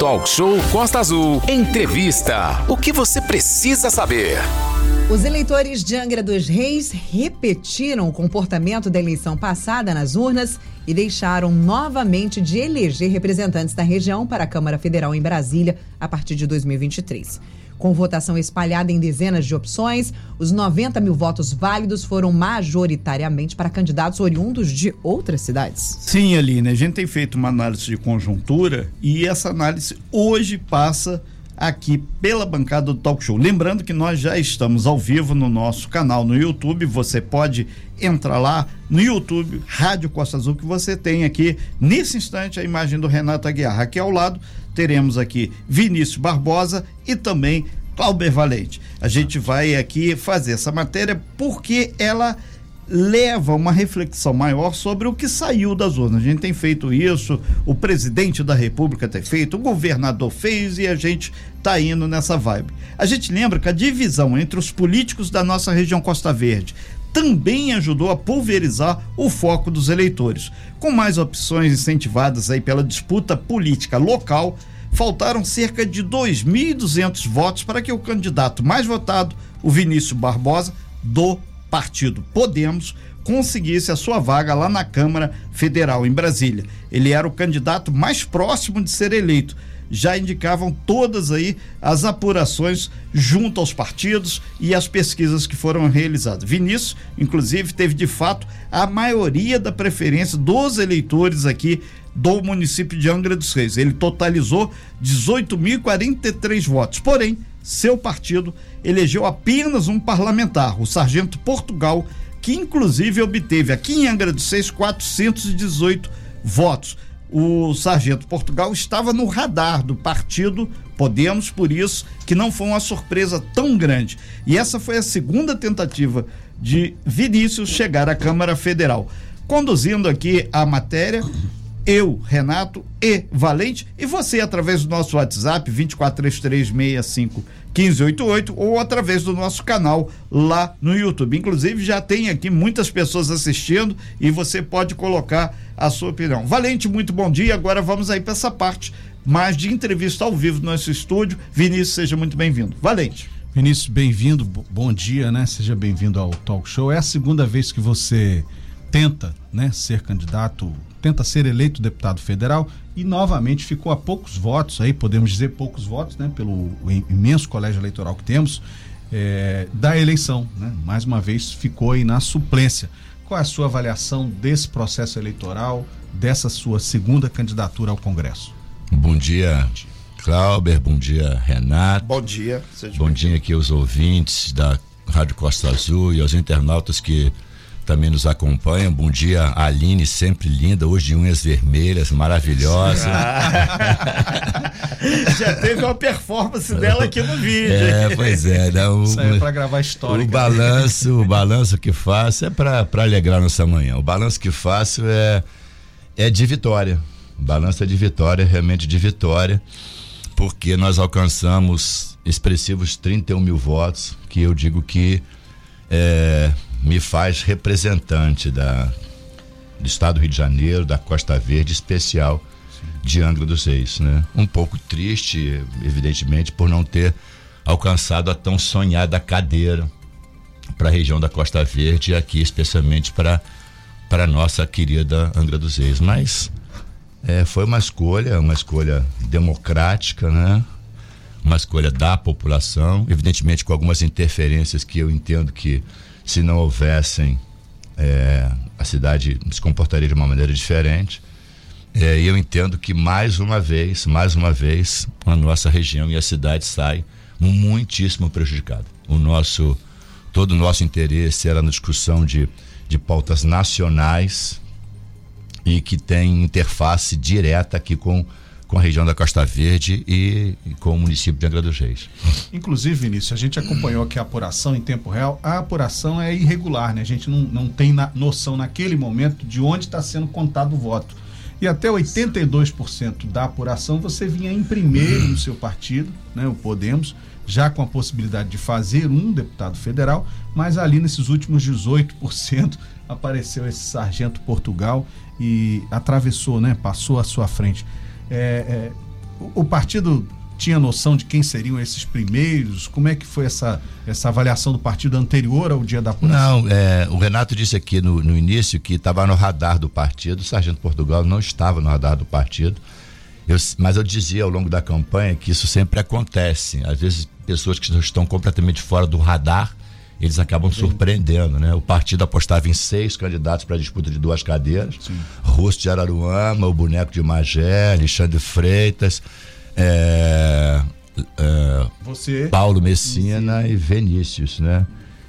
Talk Show Costa Azul. Entrevista. O que você precisa saber? Os eleitores de Angra dos Reis repetiram o comportamento da eleição passada nas urnas e deixaram novamente de eleger representantes da região para a Câmara Federal em Brasília a partir de 2023. Com votação espalhada em dezenas de opções, os 90 mil votos válidos foram majoritariamente para candidatos oriundos de outras cidades. Sim, Aline, a gente tem feito uma análise de conjuntura e essa análise hoje passa aqui pela bancada do Talk Show. Lembrando que nós já estamos ao vivo no nosso canal no YouTube, você pode entrar lá no YouTube, Rádio Costa Azul, que você tem aqui nesse instante a imagem do Renato Aguiar. Aqui ao lado teremos aqui Vinícius Barbosa e também Clauber Valente. A gente vai aqui fazer essa matéria porque ela leva uma reflexão maior sobre o que saiu das urnas. A gente tem feito isso, o presidente da República tem feito, o governador fez e a gente está indo nessa vibe. A gente lembra que a divisão entre os políticos da nossa região Costa Verde também ajudou a pulverizar o foco dos eleitores. Com mais opções incentivadas aí pela disputa política local, faltaram cerca de 2.200 votos para que o candidato mais votado, o Vinícius Barbosa, do partido Podemos, conseguisse a sua vaga lá na Câmara Federal em Brasília. Ele era o candidato mais próximo de ser eleito. Já indicavam todas aí as apurações junto aos partidos e as pesquisas que foram realizadas. Vinícius, inclusive, teve de fato a maioria da preferência dos eleitores aqui do município de Angra dos Reis. Ele totalizou 18.043 votos. Porém, seu partido elegeu apenas um parlamentar, o sargento Portugal, que inclusive obteve aqui em Angra dos Reis 418 votos. O sargento Portugal estava no radar do partido Podemos, por isso que não foi uma surpresa tão grande. E essa foi a segunda tentativa de Vinícius chegar à Câmara Federal. Conduzindo aqui a matéria, eu, Renato e Valente, e você através do nosso WhatsApp 2433651588 ou através do nosso canal lá no YouTube. Inclusive já tem aqui muitas pessoas assistindo e você pode colocar a sua opinião. Valente, muito bom dia. Agora vamos aí para essa parte mais de entrevista ao vivo no nosso estúdio. Vinícius, seja muito bem-vindo. Valente. Vinícius, bem-vindo. Bom dia, né? Seja bem-vindo ao Talk Show. É a segunda vez que você tenta, né, ser candidato tenta ser eleito deputado federal e novamente ficou a poucos votos, aí podemos dizer poucos votos, né, pelo imenso colégio eleitoral que temos, é, da eleição. Né? Mais uma vez ficou aí na suplência. Qual é a sua avaliação desse processo eleitoral, dessa sua segunda candidatura ao Congresso? Bom dia, Clauber, bom dia, Renato. Bom dia. Bom dia aqui aos ouvintes da Rádio Costa Azul e aos internautas que também nos acompanham. Bom dia, Aline, sempre linda, hoje de unhas vermelhas, maravilhosa. Já teve uma performance dela aqui no vídeo. É, pois é. Dá um, Isso aí é pra gravar história. O balanço, o balanço que faço é para alegrar nossa manhã. O balanço que faço é, é de vitória. O balanço é de vitória, realmente de vitória, porque nós alcançamos expressivos 31 mil votos, que eu digo que é, me faz representante da, do estado do Rio de Janeiro, da Costa Verde, especial de Angra dos Reis. Né? Um pouco triste, evidentemente, por não ter alcançado a tão sonhada cadeira para a região da Costa Verde e aqui especialmente para para nossa querida Angra dos Reis. Mas é, foi uma escolha, uma escolha democrática, né? Uma escolha da população, evidentemente com algumas interferências que eu entendo que se não houvessem, é, a cidade se comportaria de uma maneira diferente. É, e eu entendo que mais uma vez, mais uma vez, a nossa região e a cidade saem muitíssimo prejudicada. O nosso, todo o nosso interesse era na discussão de, de pautas nacionais e que tem interface direta aqui com com a região da Costa Verde e, e, com o município de Angra dos Reis. Inclusive, Vinícius, a gente acompanhou aqui a apuração em tempo real. A apuração é irregular, né? A gente não, não tem na, noção naquele momento de onde está sendo contado o voto. E até 82% da apuração você vinha em primeiro no seu partido, né, o Podemos, já com a possibilidade de fazer um deputado federal, mas ali nesses últimos 18% apareceu esse sargento Portugal e atravessou, né, passou à sua frente. É, é, o, o partido tinha noção de quem seriam esses primeiros? Como é que foi essa, essa avaliação do partido anterior ao dia da apuração? Não, é, o Renato disse aqui no, no início que estava no radar do partido, o Sargento Portugal não estava no radar do partido. Eu, mas eu dizia ao longo da campanha que isso sempre acontece. Às vezes, pessoas que estão completamente fora do radar, eles acabam surpreendendo, né? O partido apostava em seis candidatos para a disputa de duas cadeiras. Sim. Russo de Araruama, o boneco de Magé, Alexandre Freitas é, é, Você? Paulo Messina Sim. e Vinícius, né?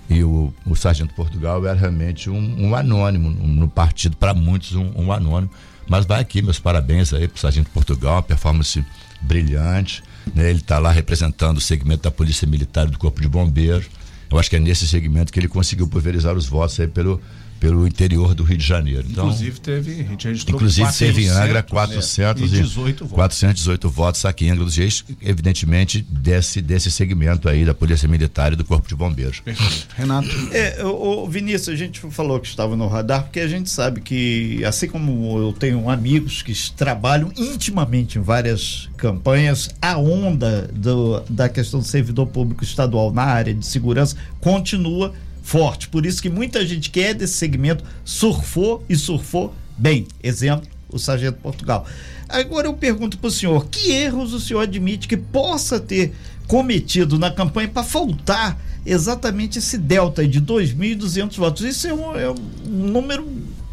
E o, o Sargento Portugal era realmente um, um anônimo, no partido, para muitos, um, um, anônimo. Mas vai aqui, meus parabéns aí para o Sargento Portugal, uma performance brilhante. Né? Ele está lá representando o segmento da Polícia Militar e do Corpo de Bombeiros. Eu acho que é nesse segmento que ele conseguiu pulverizar os votos aí pelo, pelo interior do Rio de Janeiro. Então, inclusive teve, a gente registrou Inclusive 400, teve em Angra 418 votos. 418 votos aqui em Angra dos Reis, evidentemente desse, desse segmento aí da Polícia Militar e do Corpo de Bombeiros. Perfeito. Renato. É, o, o Vinícius, a gente falou que estava no radar, porque a gente sabe que, assim como eu tenho amigos que trabalham intimamente em várias campanhas, a onda do, da questão do servidor público estadual na área de segurança continua forte. Por isso que muita gente que é desse segmento surfou e surfou bem. Exemplo, o Sargento Portugal. Agora eu pergunto para o senhor: que erros o senhor admite que possa ter cometido na campanha para faltar exatamente esse delta de 2.200 votos? Isso é um, é um número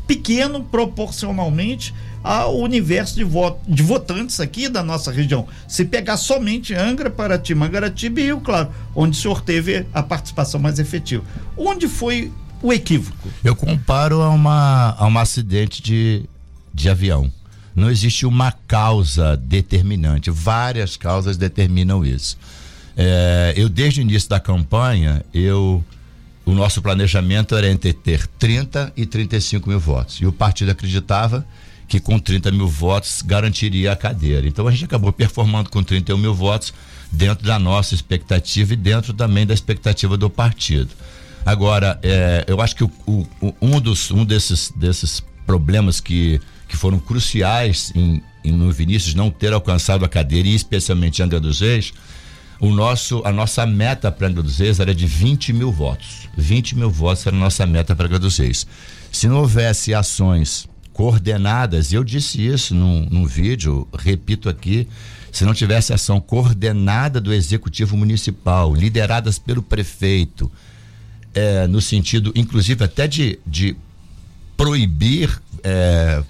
pequeno proporcionalmente ao universo de, voto, de votantes aqui da nossa região. Se pegar somente Angra, Paraty, Mangaratiba e Rio Claro, onde o senhor teve a participação mais efetiva. Onde foi o equívoco? Eu comparo a, uma, a um acidente de, de avião. Não existe uma causa determinante, várias causas determinam isso. É, eu, desde o início da campanha, eu o nosso planejamento era entre ter 30 e 35 mil votos. E o partido acreditava que com 30 mil votos garantiria a cadeira. Então a gente acabou performando com 31 mil votos dentro da nossa expectativa e dentro também da expectativa do partido. Agora, é, eu acho que o, o, um, dos, um desses, desses problemas que, que foram cruciais em, em no Vinícius não ter alcançado a cadeira, e especialmente Angra dos Reis, o nosso, a nossa meta para Angra dos Reis era de 20 mil votos. 20 mil votos era a nossa meta para Angra dos Reis. Se não houvesse ações coordenadas, eu disse isso num, num vídeo, repito aqui, se não tivesse ação coordenada do executivo municipal, lideradas pelo prefeito, é, no sentido, inclusive, até de, de proibir é,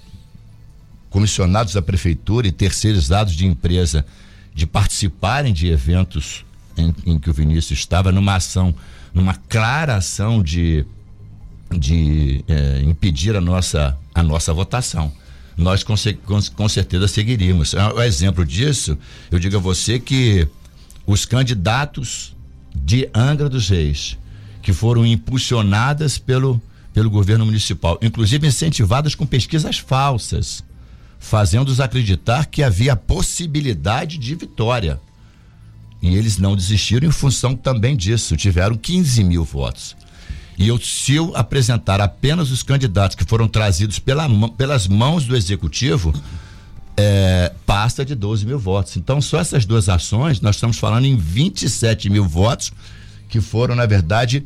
comissionados da prefeitura e terceirizados de empresa de participarem de eventos em, em que o Vinícius estava, numa ação, numa clara ação de de é, impedir a nossa, a nossa votação. Nós com, com, certeza seguiríamos. É, o exemplo disso, eu digo a você que os candidatos de Angra dos Reis, que foram impulsionadas pelo, pelo governo municipal, inclusive incentivadas com pesquisas falsas, fazendo-os acreditar que havia possibilidade de vitória. E eles não desistiram em função também disso, tiveram 15 mil votos. E eu, se eu apresentar apenas os candidatos que foram trazidos pela, pelas mãos do executivo, é, passa de 12 mil votos. Então, só essas duas ações, nós estamos falando em 27 mil votos que foram, na verdade,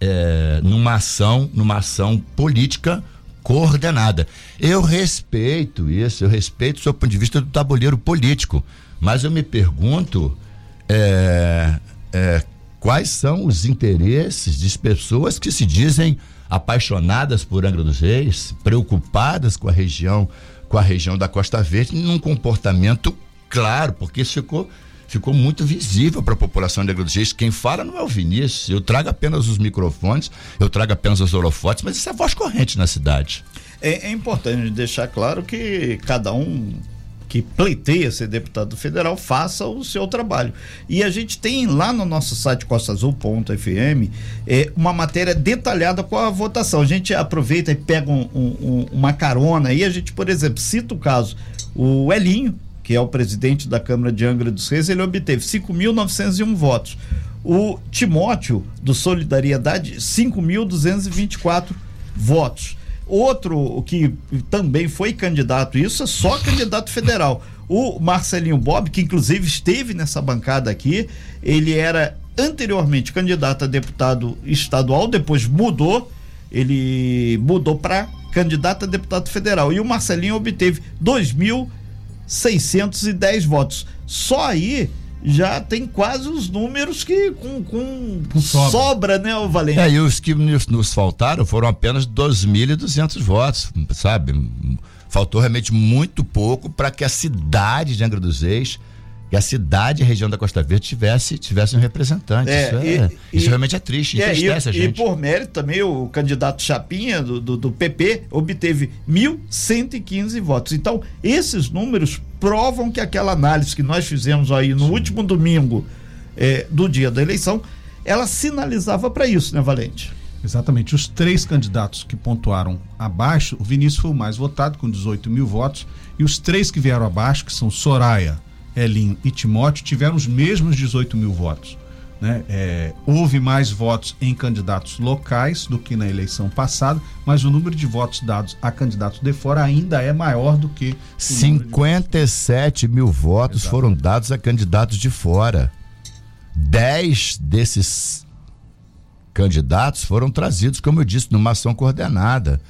é, numa ação, numa ação política coordenada. Eu respeito isso, eu respeito o seu ponto de vista do tabuleiro político, mas eu me pergunto é, é, quais são os interesses de pessoas que se dizem apaixonadas por Angra dos Reis, preocupadas com a região, com a região da Costa Verde, num comportamento claro, porque isso ficou ficou muito visível para a população Reis. Quem fala não é o Vinícius, eu trago apenas os microfones, eu trago apenas os holofotes, mas isso é voz corrente na cidade. É, é importante deixar claro que cada um que pleiteia ser deputado federal faça o seu trabalho. E a gente tem lá no nosso site costaazul.fm é, uma matéria detalhada com a votação. A gente aproveita e pega um, um, uma carona aí, a gente, por exemplo, cita o caso, o Elinho, que é o presidente da Câmara de Angra dos Reis, ele obteve 5.901 votos. O Timóteo, do Solidariedade, 5.224 votos. Outro que também foi candidato, isso é só candidato federal. O Marcelinho Bob, que inclusive esteve nessa bancada aqui, ele era anteriormente candidato a deputado estadual, depois mudou, ele mudou para candidato a deputado federal. E o Marcelinho obteve 2.610 votos. Só aí já tem quase os números que com, com, com sobra. sobra. né, o Valente? É, e os que nos, nos faltaram foram apenas 2.200 votos, sabe? Faltou realmente muito pouco para que a cidade de Angra dos Reis que a cidade e a região da Costa Verde tivesse, tivesse um representante. É, isso, é, e, isso realmente é triste, é, e, a gente. E por mérito também o candidato Chapinha do, do, do PP obteve 1.115 votos. Então, esses números provam que aquela análise que nós fizemos aí no Sim. último domingo é, do dia da eleição, ela sinalizava para isso, né, Valente? Exatamente. Os três candidatos que pontuaram abaixo, o Vinícius foi o mais votado, com 18 mil votos, e os três que vieram abaixo, que são Soraya, Elinho e Timóteo tiveram os mesmos 18 mil votos. Né? É, houve mais votos em candidatos locais do que na eleição passada, mas o número de votos dados a candidatos de fora ainda é maior do que. 57 mil votos Exato. foram dados a candidatos de fora. 10 desses candidatos foram trazidos, como eu disse, numa ação coordenada.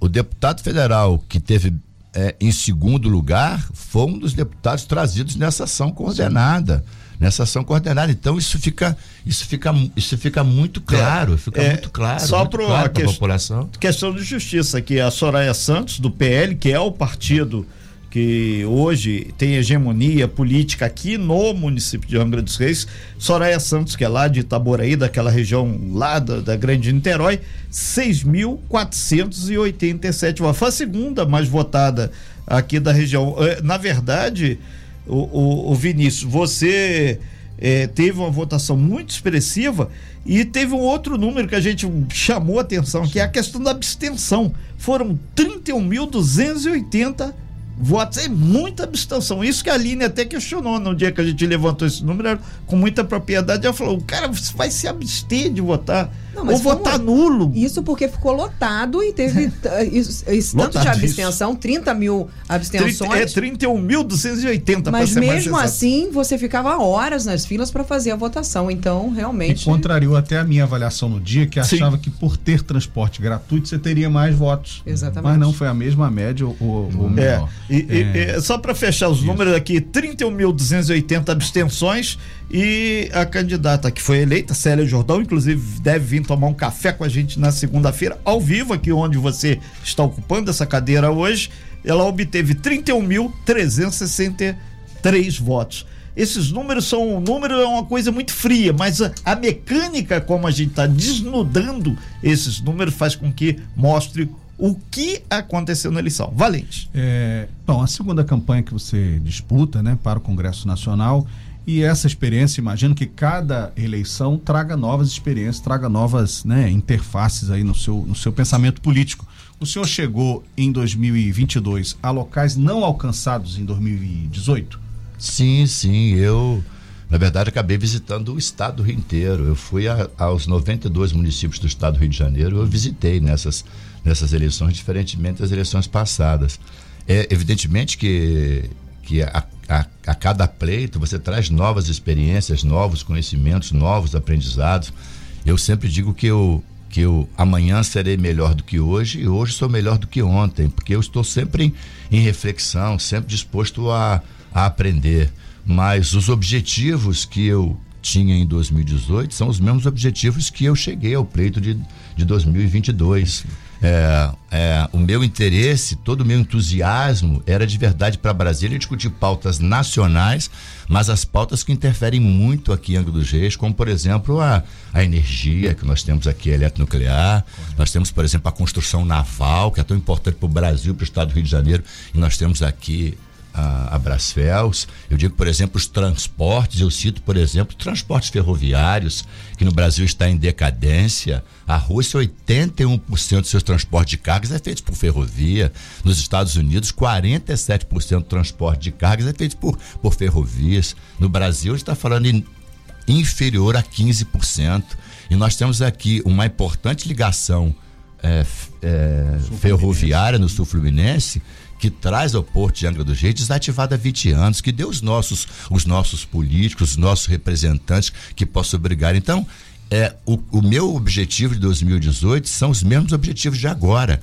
O deputado federal que teve é, em segundo lugar, foi um dos deputados trazidos nessa ação coordenada. Nessa ação coordenada. Então, isso fica, isso fica, isso fica muito claro. Fica é, muito claro. Só para claro a que, população. Questão de justiça, que a Soraya Santos, do PL, que é o partido que hoje tem hegemonia política aqui no município de Angra dos Reis. Soraya Santos, que é lá de Itaboraí, daquela região lá da, da Grande Niterói, 6.487 votos. Foi a segunda mais votada aqui da região. É, na verdade, o, o, o Vinícius, você é, teve uma votação muito expressiva e teve um outro número que a gente chamou a atenção, que é a questão da abstenção. Foram 31.280 votos é muita abstenção. Isso que a Aline até questionou no dia que a gente levantou esse número, com muita propriedade. Ela falou: o cara vai se abster de votar. Não, ou votar nulo. Isso porque ficou lotado e teve isso, isso tanto de abstenção, 30 mil abstenções. 30, é 31.280 Mas mesmo assim, você ficava horas nas filas para fazer a votação. Então, realmente. E contrariou até a minha avaliação no dia, que Sim. achava que por ter transporte gratuito você teria mais votos. Exatamente. Mas não foi a mesma média ou, ou é. menor. E, é. E, só para fechar os Isso. números aqui: 31.280 abstenções e a candidata que foi eleita, Célia Jordão, inclusive deve vir tomar um café com a gente na segunda-feira, ao vivo, aqui onde você está ocupando essa cadeira hoje. Ela obteve 31.363 votos. Esses números são. O número é uma coisa muito fria, mas a, a mecânica, como a gente está desnudando esses números, faz com que mostre o que aconteceu na eleição. Valente. É, bom, a segunda campanha que você disputa né, para o Congresso Nacional e essa experiência, imagino que cada eleição traga novas experiências, traga novas né, interfaces aí no seu, no seu pensamento político. O senhor chegou em 2022 a locais não alcançados em 2018? Sim, sim. Eu, na verdade, acabei visitando o estado do Rio inteiro. Eu fui a, aos 92 municípios do estado do Rio de Janeiro, eu visitei nessas, nessas eleições, diferentemente das eleições passadas. É evidentemente que, que a a, a cada pleito você traz novas experiências, novos conhecimentos, novos aprendizados. Eu sempre digo que eu, que eu amanhã serei melhor do que hoje e hoje sou melhor do que ontem, porque eu estou sempre em, em reflexão, sempre disposto a, a aprender. Mas os objetivos que eu tinha em 2018 são os mesmos objetivos que eu cheguei ao pleito de, de 2022. É, é, o meu interesse, todo o meu entusiasmo era de verdade para Brasília discutir pautas nacionais, mas as pautas que interferem muito aqui em Angra dos Reis, como por exemplo a, a energia que nós temos aqui, a eletronuclear, nós temos por exemplo a construção naval, que é tão importante para o Brasil, para o estado do Rio de Janeiro, e nós temos aqui a, a Brasfels. Eu digo, por exemplo, os transportes, eu cito, por exemplo, transportes ferroviários, que no Brasil está em decadência. A Rússia, 81% dos seus transportes de cargas é feito por ferrovia. Nos Estados Unidos, 47% do transporte de cargas é feito por, por ferrovias. No Brasil, está falando em inferior a 15%. E nós temos aqui uma importante ligação é, é, ferroviária no sul fluminense que traz ao Porto de Angra dos Reis desativada há 20 anos, que deu os nossos, os nossos políticos, os nossos representantes que possam brigar. Então, é, o, o meu objetivo de 2018 são os mesmos objetivos de agora.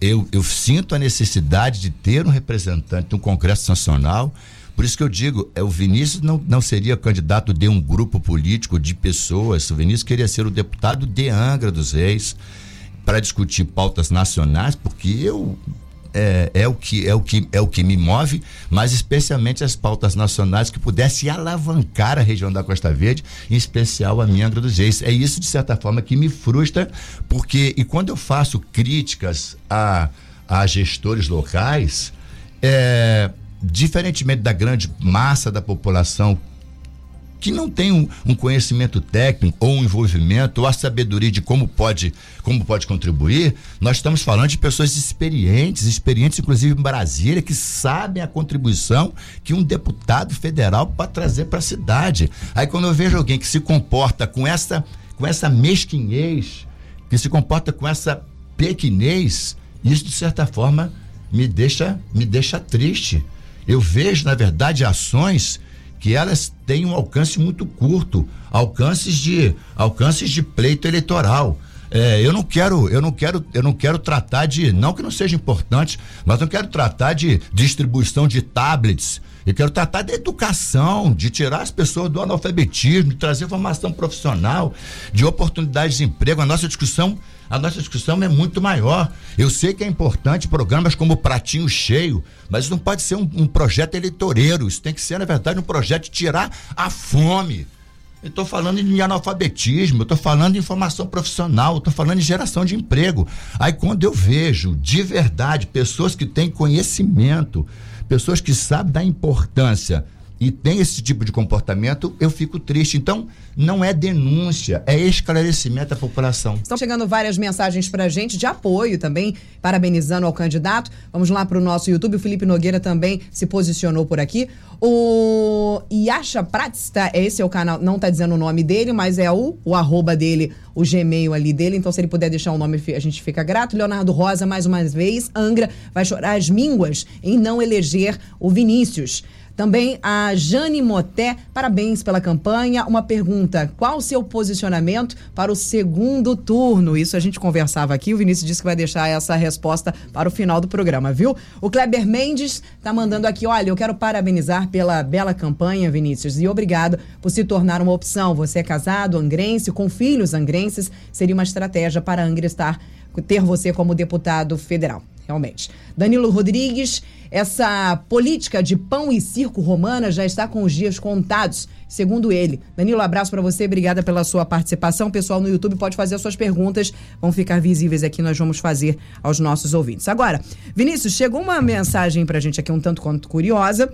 Eu, eu sinto a necessidade de ter um representante no Congresso Nacional. Por isso que eu digo, é, o Vinícius não, não seria candidato de um grupo político de pessoas. O Vinícius queria ser o deputado de Angra dos Reis para discutir pautas nacionais, porque eu é, é, o que, é, o que, é o que me move, mas especialmente as pautas nacionais que pudessem alavancar a região da Costa Verde, em especial a minha Angra dos Reis. É isso, de certa forma, que me frustra, porque, e quando eu faço críticas a, a gestores locais, é, diferentemente da grande massa da população que não tem um, um, conhecimento técnico ou um envolvimento ou a sabedoria de como pode, como pode contribuir, nós estamos falando de pessoas experientes, experientes inclusive em Brasília, que sabem a contribuição que um deputado federal pode trazer para a cidade. Aí quando eu vejo alguém que se comporta com essa, com essa mesquinhez, que se comporta com essa pequenez, isso de certa forma me deixa, me deixa triste. Eu vejo, na verdade, ações que elas têm um alcance muito curto, alcances de alcances de pleito eleitoral. É, eu não quero, eu não quero, eu não quero tratar de, não que não seja importante, mas eu quero tratar de distribuição de tablets. Eu quero tratar de educação, de tirar as pessoas do analfabetismo, de trazer formação profissional, de oportunidades de emprego. A nossa discussão a nossa discussão é muito maior. Eu sei que é importante programas como Pratinho Cheio, mas não pode ser um, um projeto eleitoreiro. Isso tem que ser, na verdade, um projeto de tirar a fome. Eu estou falando em analfabetismo, eu estou falando em formação profissional, eu estou falando em geração de emprego. Aí quando eu vejo de verdade pessoas que têm conhecimento, pessoas que sabem da importância e tem esse tipo de comportamento, eu fico triste. Então, não é denúncia, é esclarecimento da população. Estão chegando várias mensagens para a gente de apoio também, parabenizando ao candidato. Vamos lá para o nosso YouTube. O Felipe Nogueira também se posicionou por aqui. O Yasha Pratsta, esse é o canal, não está dizendo o nome dele, mas é o, o arroba dele, o Gmail ali dele. Então, se ele puder deixar o nome, a gente fica grato. Leonardo Rosa, mais uma vez, Angra vai chorar as mínguas em não eleger o Vinícius. Também a Jane Moté, parabéns pela campanha. Uma pergunta: qual o seu posicionamento para o segundo turno? Isso a gente conversava aqui. O Vinícius disse que vai deixar essa resposta para o final do programa, viu? O Kleber Mendes está mandando aqui: olha, eu quero parabenizar pela bela campanha, Vinícius, e obrigado por se tornar uma opção. Você é casado, angrense, com filhos angrenses, seria uma estratégia para Angra estar ter você como deputado federal realmente. Danilo Rodrigues, essa política de pão e circo romana já está com os dias contados, segundo ele. Danilo, abraço para você, obrigada pela sua participação. Pessoal no YouTube pode fazer as suas perguntas, vão ficar visíveis aqui, nós vamos fazer aos nossos ouvintes. Agora, Vinícius, chegou uma mensagem pra gente aqui um tanto quanto curiosa.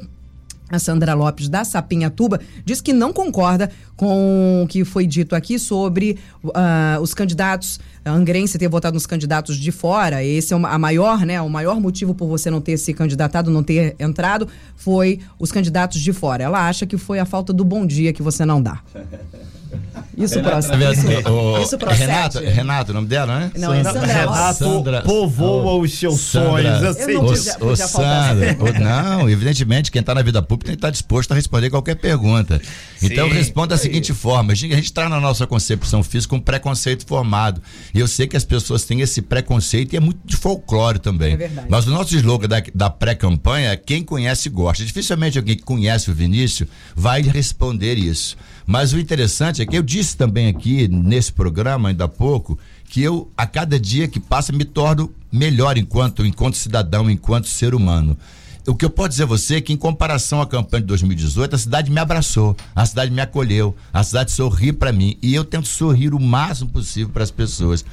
A Sandra Lopes, da Sapinhatuba, diz que não concorda com o que foi dito aqui sobre uh, os candidatos, a Angrense ter votado nos candidatos de fora. Esse é a maior, né? O maior motivo por você não ter se candidatado, não ter entrado, foi os candidatos de fora. Ela acha que foi a falta do bom dia que você não dá. Isso procede. Isso, o, isso procede. Renato, Renato, o nome dela, né? Não, é Sandra. Renato Sandra, povoa os seus sonhos. Eu sei disso. Ô, Sandra, o, não, evidentemente, quem está na vida pública tem que estar tá disposto a responder qualquer pergunta. Então, Sim, responda da seguinte forma: a gente está na nossa concepção física um preconceito formado. E eu sei que as pessoas têm esse preconceito e é muito de folclore também. É verdade. Mas o nosso slogan da, da pré-campanha é quem conhece gosta. Dificilmente alguém que conhece o Vinícius vai responder isso. Mas o interessante é que eu disse também aqui nesse programa, ainda há pouco, que eu, a cada dia que passa, me torno melhor enquanto, enquanto cidadão, enquanto ser humano. O que eu posso dizer a você é que, em comparação à campanha de 2018, a cidade me abraçou, a cidade me acolheu, a cidade sorriu para mim e eu tento sorrir o máximo possível para as pessoas.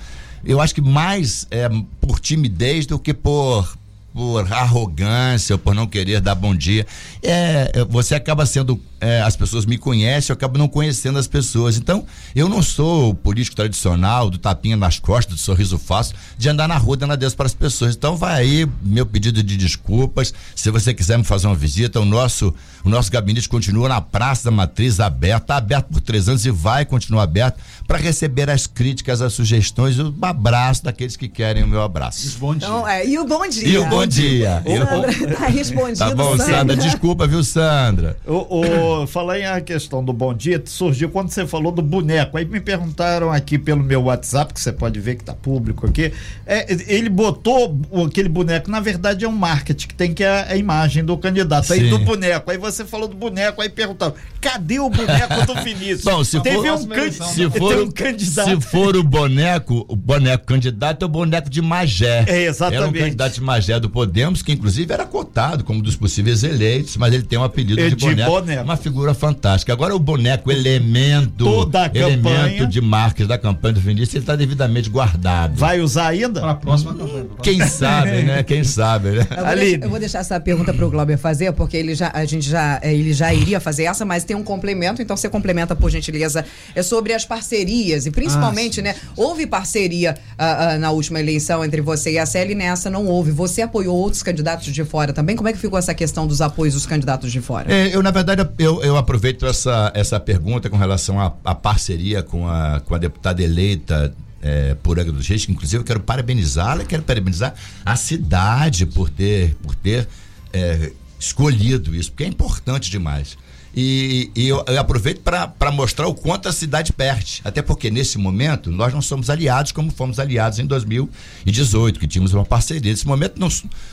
Eu acho que mais é, por timidez do que por por arrogância ou por não querer dar bom dia. É, é, você acaba sendo. É, as pessoas me conhecem, eu acabo não conhecendo as pessoas. Então, eu não sou o político tradicional, do tapinha nas costas, do sorriso fácil, de andar na rua dando adeus para as pessoas. Então, vai aí meu pedido de desculpas. Se você quiser me fazer uma visita, o nosso, O nosso gabinete continua na Praça da Matriz, aberto, está aberto por três anos e vai continuar aberto para receber as críticas, as sugestões e o abraço daqueles que querem o meu abraço. Bom dia. Então, é, e o bom dia. E o bom dia. Sandra, tá respondido, Tá bom, Sandra. Sandra. Desculpa, viu, Sandra? O, o, falar em a questão do bom dia, surgiu quando você falou do boneco. Aí me perguntaram aqui pelo meu WhatsApp, que você pode ver que tá público aqui. É, ele botou aquele boneco, na verdade é um marketing, que tem que é a, a imagem do candidato. Sim. Aí do boneco. Aí você falou do boneco, aí perguntaram: cadê o boneco do Vinícius? Bom, se Teve for, um, se for, um candidato. Se for o boneco, o boneco candidato é o boneco de Magé. É, exatamente. Era um candidato de Magé do Podemos, que inclusive era cotado como dos possíveis eleitos, mas ele tem um apelido de, de boneco, boneco, Uma figura fantástica. Agora o boneco, elemento. Toda elemento campanha. de marketing da campanha do Vinícius, ele está devidamente guardado. Vai usar ainda? Para a próxima campanha. Quem sabe, né? Quem sabe, né? Eu vou, deixar, eu vou deixar essa pergunta para o Glauber fazer, porque ele já, a gente já, ele já iria fazer essa, mas tem um complemento, então você complementa, por gentileza. É sobre as parcerias, e principalmente, ah, né? Houve parceria uh, uh, na última eleição entre você e a Célia, e nessa não houve. Você apoiou outros candidatos de fora também? Como é que ficou essa questão dos apoios dos candidatos de fora? É, eu, na verdade, eu, eu aproveito essa, essa pergunta com relação à, à parceria com a, com a deputada eleita é, por Angra dos Reis, que inclusive eu quero parabenizá-la, quero parabenizar a cidade por ter, por ter é, escolhido isso, porque é importante demais. E, e eu, eu, aproveito para mostrar o quanto a cidade perde. Até porque, nesse momento, nós não somos aliados como fomos aliados em 2018, que tínhamos uma parceria. Nesse momento, não,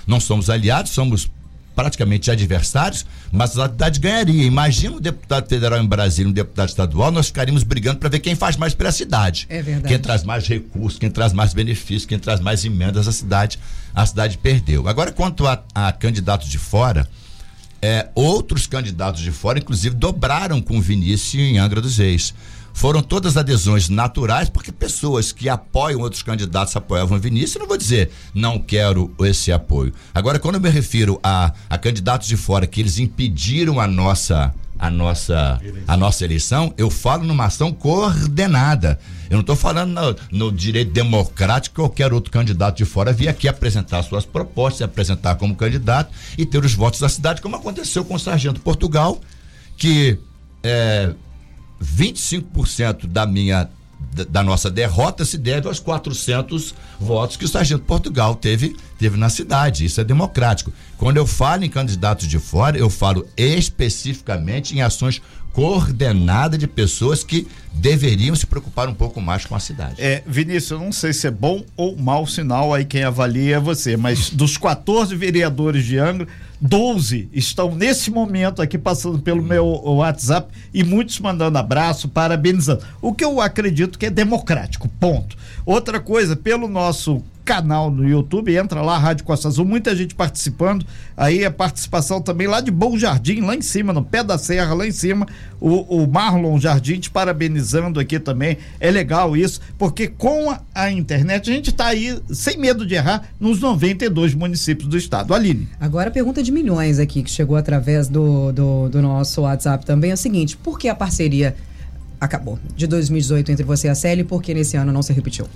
não somos aliados, somos praticamente adversários, mas a cidade ganharia. Imagina um deputado federal em Brasília, um deputado estadual, nós ficaríamos brigando para ver quem faz mais pela cidade. É verdade. Quem traz mais recursos, quem traz mais benefícios, quem traz mais emendas à cidade. A cidade perdeu. Agora, quanto a, a candidatos de fora, é, outros candidatos de fora, inclusive, dobraram com o Vinícius em Angra dos Reis. Foram todas adesões naturais, porque pessoas que apoiam outros candidatos apoiavam o Vinícius, eu não vou dizer não quero esse apoio. Agora, quando eu me refiro a, a candidatos de fora que eles impediram a nossa a nossa, a nossa eleição, eu falo numa ação coordenada. Eu não estou falando no, no, direito democrático que qualquer outro candidato de fora vir aqui apresentar suas propostas, se apresentar como candidato e ter os votos da cidade, como aconteceu com o Sargento Portugal, que é, 25% da minha da nossa derrota se deve aos 400 votos que o Sargento Portugal teve, teve na cidade. Isso é democrático. Quando eu falo em candidatos de fora, eu falo especificamente em ações coordenadas de pessoas que deveriam se preocupar um pouco mais com a cidade. É, Vinícius, eu não sei se é bom ou mau sinal, aí quem avalia é você, mas dos 14 vereadores de Angra, 12 estão nesse momento aqui passando pelo meu WhatsApp e muitos mandando abraço, parabenizando. O que eu acredito que é democrático, ponto. Outra coisa, pelo nosso canal no YouTube, entra lá, Rádio Costa Azul, muita gente participando. Aí a participação também lá de Bom Jardim, lá em cima, no pé da serra, lá em cima, o, o Marlon Jardim te parabenizando aqui também. É legal isso, porque com a, a internet a gente está aí sem medo de errar nos 92 municípios do estado. Aline. Agora a pergunta de milhões aqui que chegou através do, do, do nosso WhatsApp também é o seguinte: por que a parceria acabou de 2018 entre você e a Célia e por que nesse ano não se repetiu?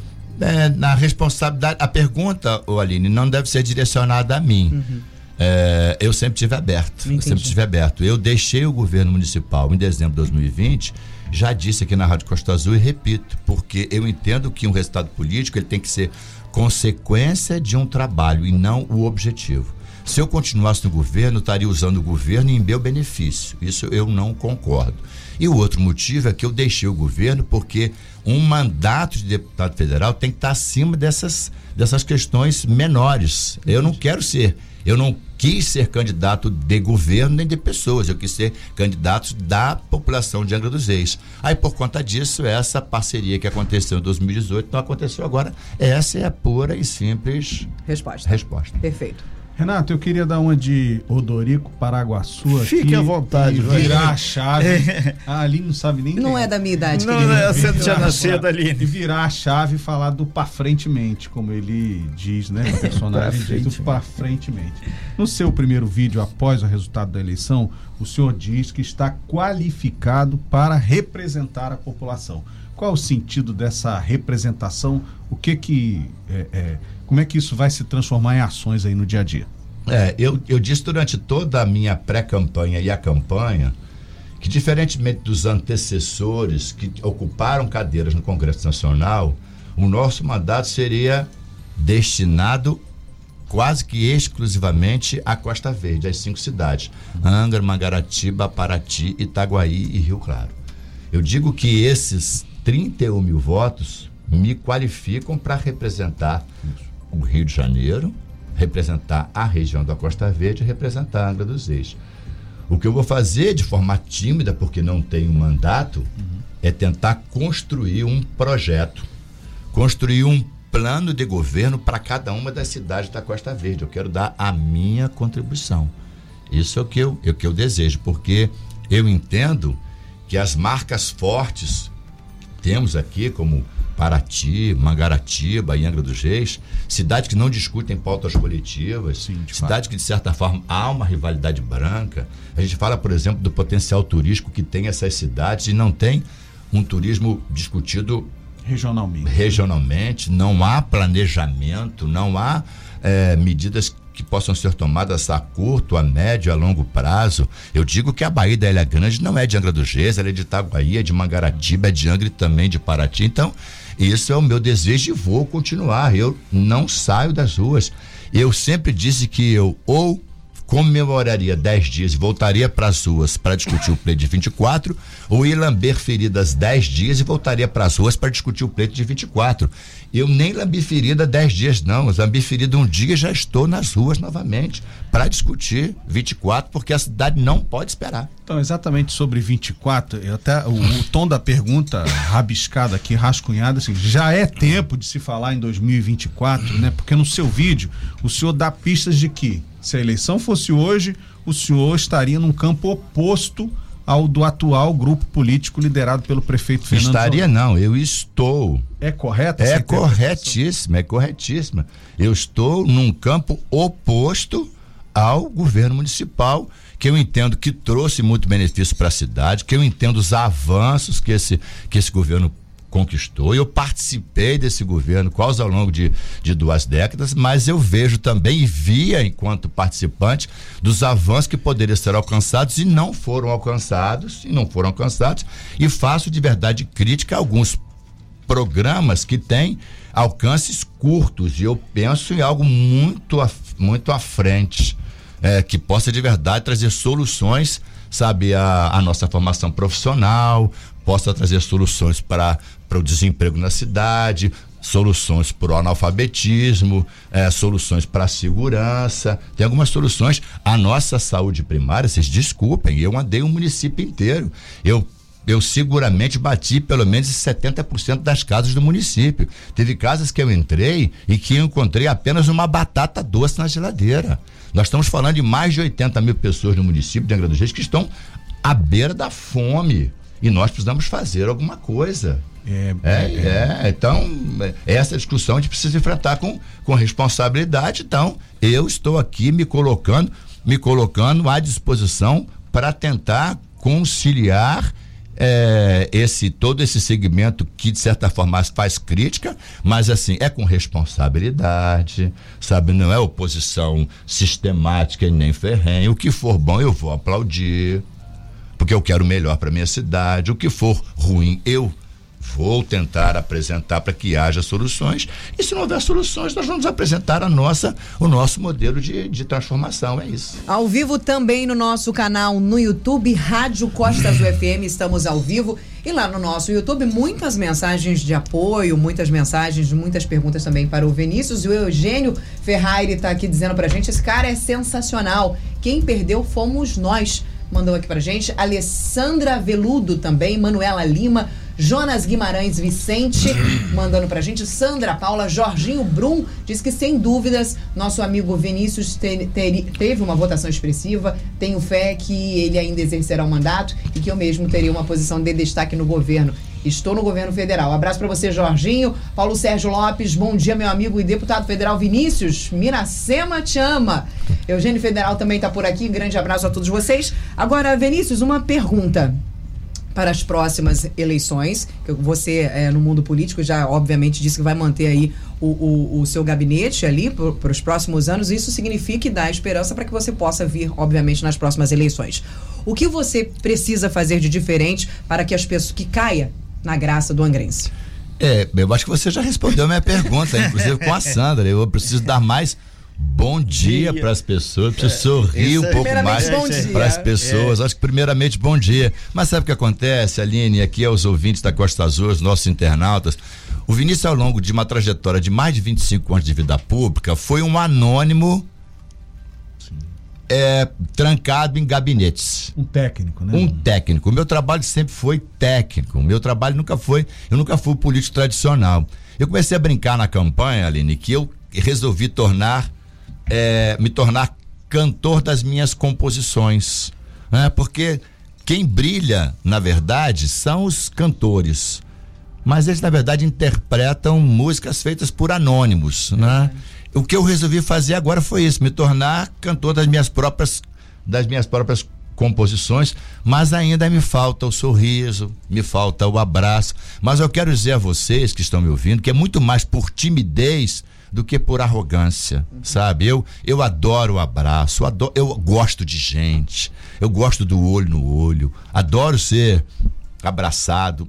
É, na responsabilidade, a pergunta, Aline, não deve ser direcionada a mim. Uhum. É, eu sempre tive aberto. Eu sempre tive aberto. Eu deixei o governo municipal em dezembro de 2020. Já disse aqui na Rádio Costa Azul e repito, porque eu entendo que um resultado político ele tem que ser consequência de um trabalho e não o objetivo. Se eu continuasse no governo, estaria usando o governo em meu benefício. Isso eu não concordo. E o outro motivo é que eu deixei o governo porque um mandato de deputado federal tem que estar acima dessas, dessas questões menores. Eu não quero ser, eu não quis ser candidato de governo nem de pessoas, eu quis ser candidato da população de Angra dos Reis. Aí, por conta disso, essa parceria que aconteceu em 2018 não aconteceu agora. Essa é a pura e simples resposta. resposta. Perfeito. Renato, eu queria dar uma de Odorico Paraguaçu aqui. Fique à vontade. E virar a chave. É. A Aline não sabe nem Não é. é da minha idade, Não, não é, você tinha nascido, Aline. E virar a chave e falar do pra frentemente, como ele diz, né? O personagem diz do pra frentemente. No seu primeiro vídeo, após o resultado da eleição, o senhor diz que está qualificado para representar a população. Qual o sentido dessa representação? O que que... É, é, como é que isso vai se transformar em ações aí no dia a dia? É, eu, eu disse durante toda a minha pré-campanha e a campanha que, diferentemente dos antecessores que ocuparam cadeiras no Congresso Nacional, o nosso mandato seria destinado quase que exclusivamente à Costa Verde, às cinco cidades: Angra, Mangaratiba, Paraty, Itaguaí e Rio Claro. Eu digo que esses 31 mil votos me qualificam para representar o Rio de Janeiro, representar a região da Costa Verde e representar a Angra dos Reis. O que eu vou fazer de forma tímida, porque não tenho mandato, uhum. é tentar construir um projeto, construir um plano de governo para cada uma das cidades da Costa Verde. Eu quero dar a minha contribuição. Isso é o que eu, é o que eu desejo, porque eu entendo que as marcas fortes temos aqui, como Paraty, Mangaratiba e Angra dos Reis, cidades que não discutem pautas coletivas, Sim, cidades que, de certa forma, há uma rivalidade branca. A gente fala, por exemplo, do potencial turístico que tem essas cidades e não tem um turismo discutido regionalmente. Regionalmente, não há planejamento, não há é, medidas que possam ser tomadas a curto, a médio, a longo prazo. Eu digo que a Baía da Ilha Grande não é de Angra dos Reis, ela é de Itaguaí, é de Mangaratiba, é de Angra e também de Paraty. Então, isso é o meu desejo e vou continuar. Eu não saio das ruas. Eu sempre disse que eu ou comemoraria 10 dias e voltaria para as ruas para discutir o pleito de 24, ou ir lamber feridas 10 dias e voltaria para as ruas para discutir o pleito de 24. Eu nem lambi ferida 10 dias, não. Eu lambi ferida um dia e já estou nas ruas novamente para discutir 24, porque a cidade não pode esperar. Então, exatamente sobre 24, até o, o tom da pergunta rabiscada aqui, rascunhada, assim, já é tempo de se falar em 2024, né? Porque no seu vídeo o senhor dá pistas de que se a eleição fosse hoje, o senhor estaria num campo oposto ao do atual grupo político liderado pelo prefeito Fernando Estaria não, eu estou. É correto? É corretíssima, é corretíssima. Eu estou num campo oposto ao governo municipal, que eu entendo que trouxe muito benefício para a cidade, que eu entendo os avanços que esse, que esse governo conquistou. Eu participei desse governo quase ao longo de, de duas décadas, mas eu vejo também e via, enquanto participante, dos avanços que poderiam ser alcançados e não foram alcançados, e não foram alcançados, e faço de verdade crítica a alguns programas que têm alcances curtos, e eu penso em algo muito, muito à frente, é, que possa de verdade trazer soluções sabe, a, a nossa formação profissional, possa trazer soluções para o desemprego na cidade, soluções para o analfabetismo, é, soluções para a segurança, tem algumas soluções. A nossa saúde primária, vocês desculpem, eu andei um município inteiro. Eu eu seguramente bati pelo menos 70% das casas do município. Teve casas que eu entrei e que eu encontrei apenas uma batata doce na geladeira. Nós estamos falando de mais de 80 mil pessoas no município de Angra dos Reis que estão à beira da fome. E nós precisamos fazer alguma coisa. É, é, é, é, então, essa discussão a gente precisa enfrentar com, com responsabilidade. Então, eu estou aqui me colocando, me colocando à disposição para tentar conciliar é, esse todo esse segmento que de certa forma faz crítica, mas assim é com responsabilidade, sabe? Não é oposição sistemática e nem ferrenha. O que for bom eu vou aplaudir porque eu quero melhor para minha cidade. O que for ruim, eu vou tentar apresentar para que haja soluções. E se não houver soluções, nós vamos apresentar a nossa, o nosso modelo de, de transformação. É isso. Ao vivo também no nosso canal no YouTube, Rádio Costas UFM, estamos ao vivo. E lá no nosso YouTube, muitas mensagens de apoio, muitas mensagens, muitas perguntas também para o Vinícius. E o Eugênio Ferrari está aqui dizendo para a gente: esse cara é sensacional. Quem perdeu fomos nós mandou aqui pra gente. Alessandra Veludo também, Manuela Lima, Jonas Guimarães Vicente mandando pra gente. Sandra Paula, Jorginho Brum diz que sem dúvidas nosso amigo Vinícius te, te, teve uma votação expressiva. Tenho fé que ele ainda exercerá o mandato e que eu mesmo teria uma posição de destaque no governo. Estou no governo federal. abraço para você, Jorginho. Paulo Sérgio Lopes, bom dia, meu amigo e deputado federal Vinícius. Miracema te ama. Eugênio Federal também está por aqui. Grande abraço a todos vocês. Agora, Vinícius, uma pergunta para as próximas eleições, que você é, no mundo político já obviamente disse que vai manter aí o, o, o seu gabinete ali para os próximos anos, isso significa e dá esperança para que você possa vir, obviamente, nas próximas eleições. O que você precisa fazer de diferente para que as pessoas que caia na graça do angrense? É, eu acho que você já respondeu a minha pergunta, inclusive com a Sandra. Eu preciso dar mais bom dia para as pessoas, preciso sorrir um pouco mais para as pessoas. É. Acho que primeiramente bom dia. Mas sabe o que acontece, Aline, aqui aos ouvintes da Costa Azul, os nossos internautas, o Vinícius ao longo de uma trajetória de mais de 25 anos de vida pública foi um anônimo é, trancado em gabinetes. Um técnico, né? Um técnico. O meu trabalho sempre foi técnico. O meu trabalho nunca foi. Eu nunca fui político tradicional. Eu comecei a brincar na campanha, Aline, que eu resolvi tornar, é, me tornar cantor das minhas composições. Né? Porque quem brilha, na verdade, são os cantores. Mas eles, na verdade, interpretam músicas feitas por anônimos, né? O que eu resolvi fazer agora foi isso, me tornar cantor das minhas próprias das minhas próprias composições, mas ainda me falta o sorriso, me falta o abraço. Mas eu quero dizer a vocês que estão me ouvindo que é muito mais por timidez do que por arrogância, sabe? Eu eu adoro o abraço, adoro, eu gosto de gente, eu gosto do olho no olho, adoro ser abraçado,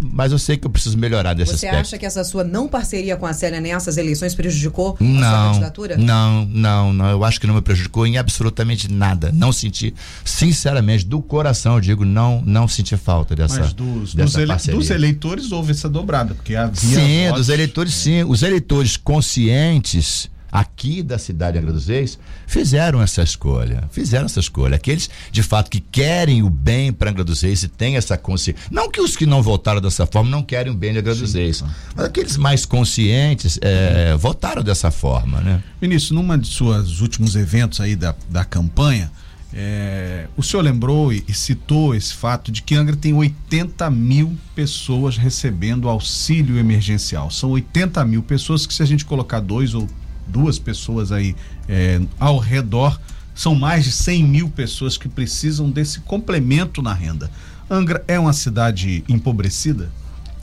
mas eu sei que eu preciso melhorar desse Você aspecto. acha que essa sua não parceria com a Célia nessas eleições prejudicou não, a sua candidatura? Não, não, não. Eu acho que não me prejudicou em absolutamente nada. Não senti, sinceramente, do coração, eu digo, não, não senti falta dessa, mas dos, dessa dos, ele, parceria. dos eleitores houve essa dobrada, porque havia Sim, votos, dos eleitores, sim. Os eleitores conscientes aqui da cidade de Angra dos Reis fizeram essa escolha, fizeram essa escolha. Aqueles, de fato, que querem o bem para Angra dos Reis e têm essa consciência. Não que os que não votaram dessa forma não querem o bem de Angra dos Reis, mas aqueles mais conscientes é, votaram dessa forma, né? Vinícius, numa de suas últimos eventos aí da, da campanha, é, o senhor lembrou e, e, citou esse fato de que Angra tem 80 mil pessoas recebendo auxílio emergencial. São 80 mil pessoas que, se a gente colocar dois ou duas pessoas aí é, ao redor, são mais de 100 mil pessoas que precisam desse complemento na renda. Angra é uma cidade empobrecida?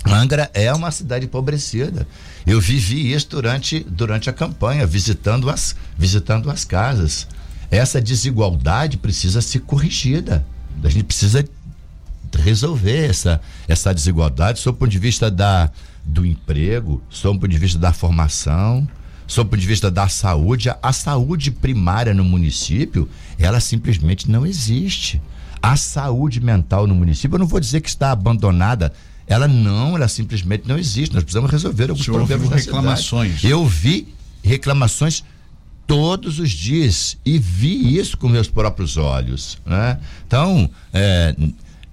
Angra é uma cidade empobrecida. Eu vivi isso durante, durante a campanha, visitando as, visitando as casas. Essa desigualdade precisa ser corrigida. A gente precisa resolver essa, essa desigualdade sob o ponto de vista da, do emprego, sob o ponto de vista da formação, sob o ponto de vista da saúde. A, saúde primária no município, ela simplesmente não existe. A saúde mental no município, eu não vou dizer que está abandonada, ela não, ela simplesmente não existe. Nós precisamos resolver alguns problemas da reclamações. Cidade. Eu vi reclamações todos os dias e vi isso com meus próprios olhos. Né? Então, é,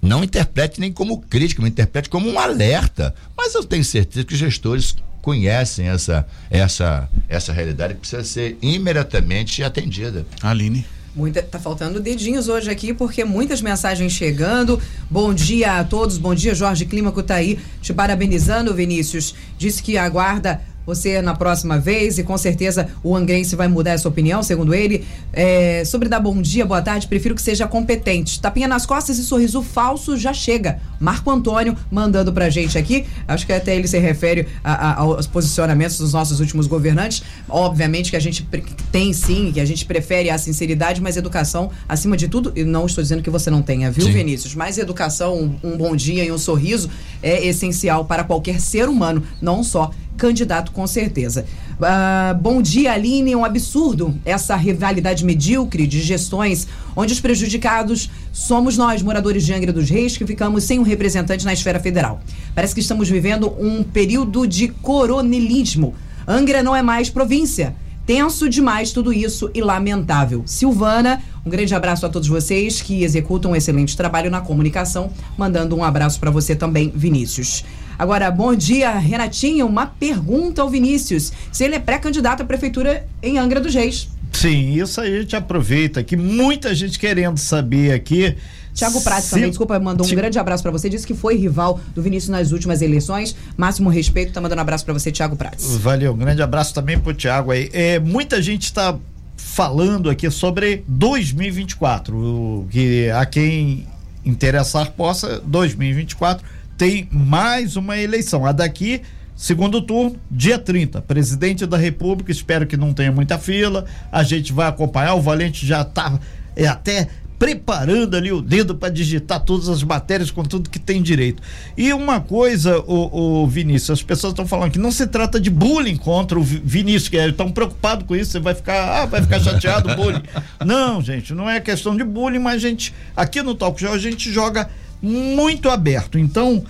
não interprete nem como crítica, me interprete como um alerta. Mas eu tenho certeza que os gestores conhecem essa, essa, essa realidade que precisa ser imediatamente atendida. Aline. Muita, tá faltando dedinhos hoje aqui, porque muitas mensagens chegando. Bom dia a todos, bom dia, Jorge Clímaco tá aí te parabenizando, Vinícius. Disse que aguarda você na próxima vez e com certeza o Angrense vai mudar essa opinião, segundo ele. É, sobre dar bom dia, boa tarde, prefiro que seja competente. Tapinha nas costas e sorriso falso já chega. Marco Antônio mandando pra gente aqui. Acho que até ele se refere a, a, aos posicionamentos dos nossos últimos governantes. Obviamente que a gente tem sim, que a gente prefere a sinceridade, mas educação acima de tudo. E não estou dizendo que você não tenha, viu, sim. Vinícius? Mas educação, um, um bom dia e um sorriso é essencial para qualquer ser humano, não só candidato com certeza. Uh, bom dia, Aline. É um absurdo essa rivalidade medíocre de gestões, onde os prejudicados somos nós, moradores de Angra dos Reis, que ficamos sem um representante na esfera federal. Parece que estamos vivendo um período de coronelismo. Angra não é mais província. Tenso demais tudo isso e lamentável. Silvana, um grande abraço a todos vocês que executam um excelente trabalho na comunicação. Mandando um abraço para você também, Vinícius. Agora, bom dia, Renatinho. Uma pergunta ao Vinícius: se ele é pré-candidato à prefeitura em Angra dos Reis. Sim, isso aí a gente aproveita que muita gente querendo saber aqui. Tiago Prats se... também, desculpa, mandou um grande abraço para você. Disse que foi rival do Vinícius nas últimas eleições. Máximo respeito, tá mandando um abraço para você, Tiago Prats. Valeu, um grande abraço também pro Tiago aí. É, muita gente está falando aqui sobre 2024, que a quem interessar possa 2024 tem mais uma eleição. A daqui Segundo turno, dia 30. Presidente da República, espero que não tenha muita fila. A gente vai acompanhar. O Valente já está é, até preparando ali o dedo para digitar todas as matérias com tudo que tem direito. E uma coisa, o, o Vinícius, as pessoas estão falando que não se trata de bullying contra o Vinícius, que estão preocupados com isso, você vai ficar, ah, vai ficar chateado, bullying. Não, gente, não é questão de bullying, mas a gente, aqui no Talk Show, a gente joga muito aberto. Então,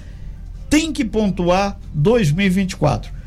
tem que pontuar 2024.